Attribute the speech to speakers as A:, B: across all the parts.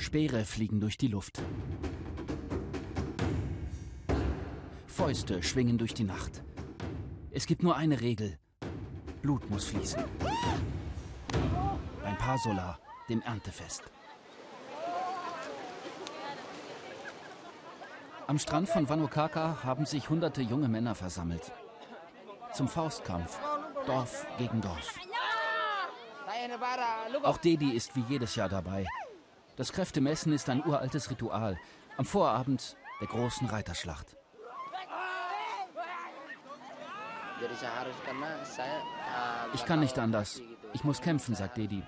A: Speere fliegen durch die Luft. Fäuste schwingen durch die Nacht. Es gibt nur eine Regel. Blut muss fließen. Beim Pasola, dem Erntefest. Am Strand von Vanukaka haben sich hunderte junge Männer versammelt. Zum Faustkampf, Dorf gegen Dorf. Auch Dedi ist wie jedes Jahr dabei. Das Kräftemessen ist ein uraltes Ritual. Am Vorabend der großen Reiterschlacht. Ich kann nicht anders. Ich muss kämpfen, sagt Dedi.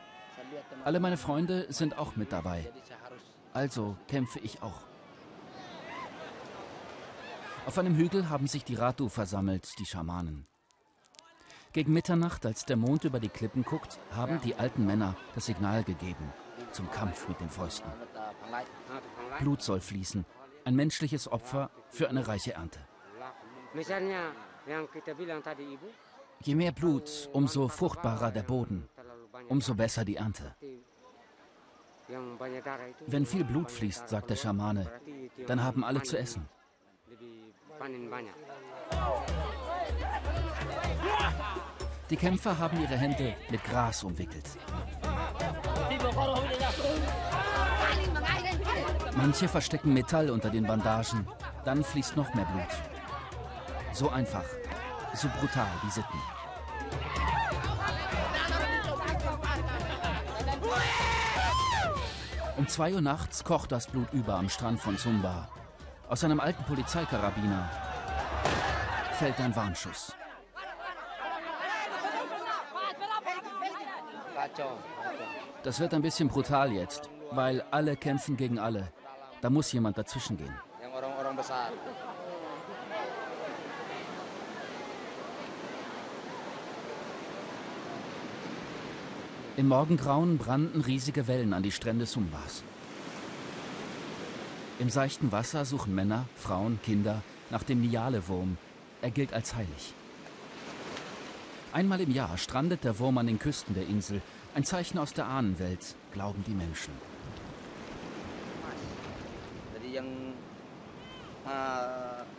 A: Alle meine Freunde sind auch mit dabei. Also kämpfe ich auch. Auf einem Hügel haben sich die Ratu versammelt, die Schamanen. Gegen Mitternacht, als der Mond über die Klippen guckt, haben die alten Männer das Signal gegeben zum Kampf mit den Fäusten. Blut soll fließen, ein menschliches Opfer für eine reiche Ernte. Je mehr Blut, umso fruchtbarer der Boden, umso besser die Ernte. Wenn viel Blut fließt, sagt der Schamane, dann haben alle zu essen. Die Kämpfer haben ihre Hände mit Gras umwickelt. Manche verstecken Metall unter den Bandagen, dann fließt noch mehr Blut. So einfach, so brutal die Sitten. Um zwei Uhr nachts kocht das Blut über am Strand von Sumba. Aus einem alten Polizeikarabiner fällt ein Warnschuss. Das wird ein bisschen brutal jetzt, weil alle kämpfen gegen alle. Da muss jemand dazwischen gehen. Im Morgengrauen brannten riesige Wellen an die Strände Sumbas. Im seichten Wasser suchen Männer, Frauen, Kinder nach dem Niale-Wurm. Er gilt als heilig. Einmal im Jahr strandet der Wurm an den Küsten der Insel. Ein Zeichen aus der Ahnenwelt, glauben die Menschen.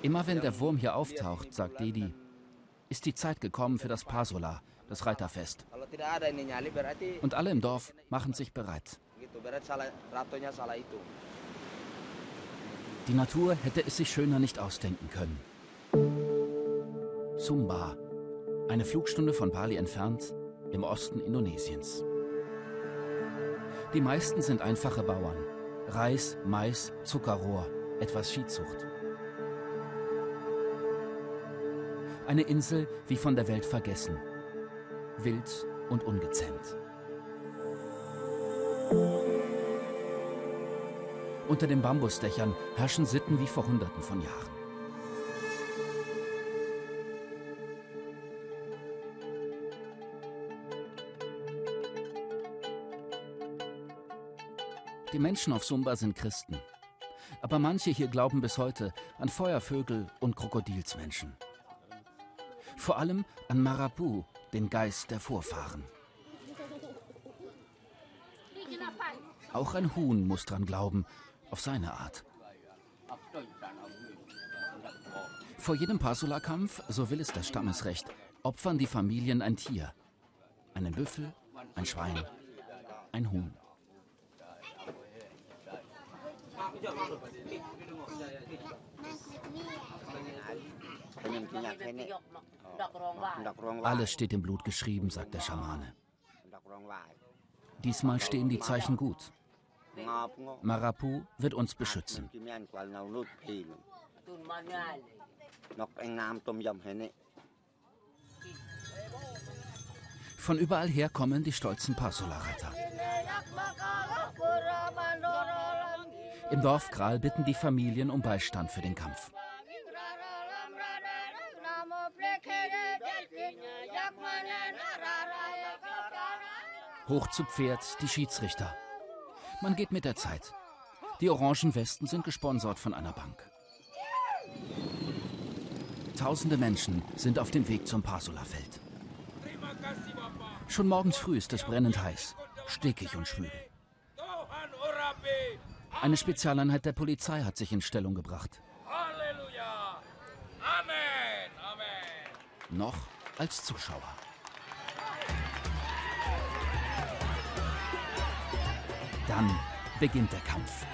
A: Immer wenn der Wurm hier auftaucht, sagt Dedi, ist die Zeit gekommen für das Pasola, das Reiterfest. Und alle im Dorf machen sich bereit. Die Natur hätte es sich schöner nicht ausdenken können. Sumba, eine Flugstunde von Bali entfernt, im Osten Indonesiens. Die meisten sind einfache Bauern. Reis, Mais, Zuckerrohr, etwas Viehzucht. Eine Insel wie von der Welt vergessen. Wild und ungezähmt. Unter den Bambusdächern herrschen Sitten wie vor Hunderten von Jahren. Die Menschen auf Sumba sind Christen. Aber manche hier glauben bis heute an Feuervögel und Krokodilsmenschen. Vor allem an Marapu, den Geist der Vorfahren. Auch ein Huhn muss dran glauben, auf seine Art. Vor jedem Pasula-Kampf, so will es das Stammesrecht, opfern die Familien ein Tier. Einen Büffel, ein Schwein, ein Huhn. Alles steht im Blut geschrieben, sagt der Schamane. Diesmal stehen die Zeichen gut. Marapu wird uns beschützen. Von überall her kommen die stolzen Pasula-Reiter. Im Dorf Kral bitten die Familien um Beistand für den Kampf. Hoch zu Pferd die Schiedsrichter. Man geht mit der Zeit. Die orangen Westen sind gesponsert von einer Bank. Tausende Menschen sind auf dem Weg zum Pasula-Feld. Schon morgens früh ist es brennend heiß, stickig und schwül. Eine Spezialeinheit der Polizei hat sich in Stellung gebracht.
B: Halleluja! Amen! Amen!
A: Noch als Zuschauer. Dann beginnt der Kampf.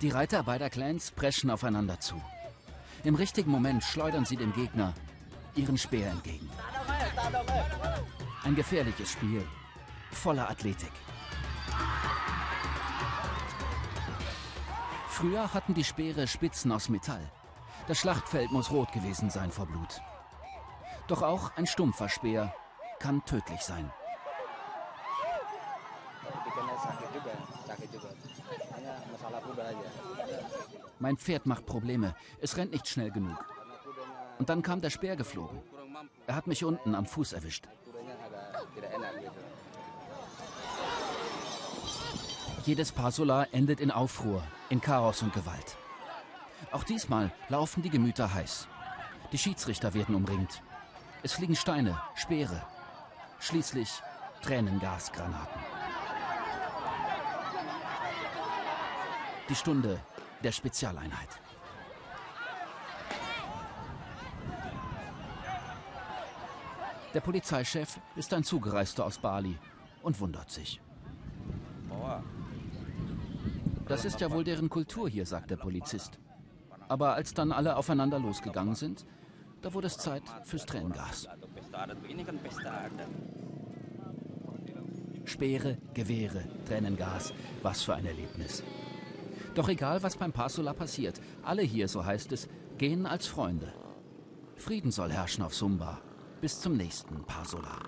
A: Die Reiter beider Clans preschen aufeinander zu. Im richtigen Moment schleudern sie dem Gegner ihren Speer entgegen. Ein gefährliches Spiel, voller Athletik. Früher hatten die Speere Spitzen aus Metall. Das Schlachtfeld muss rot gewesen sein vor Blut. Doch auch ein stumpfer Speer kann tödlich sein. Mein Pferd macht Probleme. Es rennt nicht schnell genug. Und dann kam der Speer geflogen. Er hat mich unten am Fuß erwischt. Jedes Passola endet in Aufruhr, in Chaos und Gewalt. Auch diesmal laufen die Gemüter heiß. Die Schiedsrichter werden umringt. Es fliegen Steine, Speere. Schließlich Tränengasgranaten. Die Stunde der Spezialeinheit. Der Polizeichef ist ein Zugereister aus Bali und wundert sich. Das ist ja wohl deren Kultur hier, sagt der Polizist. Aber als dann alle aufeinander losgegangen sind, da wurde es Zeit fürs Tränengas. Speere, Gewehre, Tränengas, was für ein Erlebnis. Doch egal, was beim Passola passiert, alle hier, so heißt es, gehen als Freunde. Frieden soll herrschen auf Sumba. Bis zum nächsten Passola.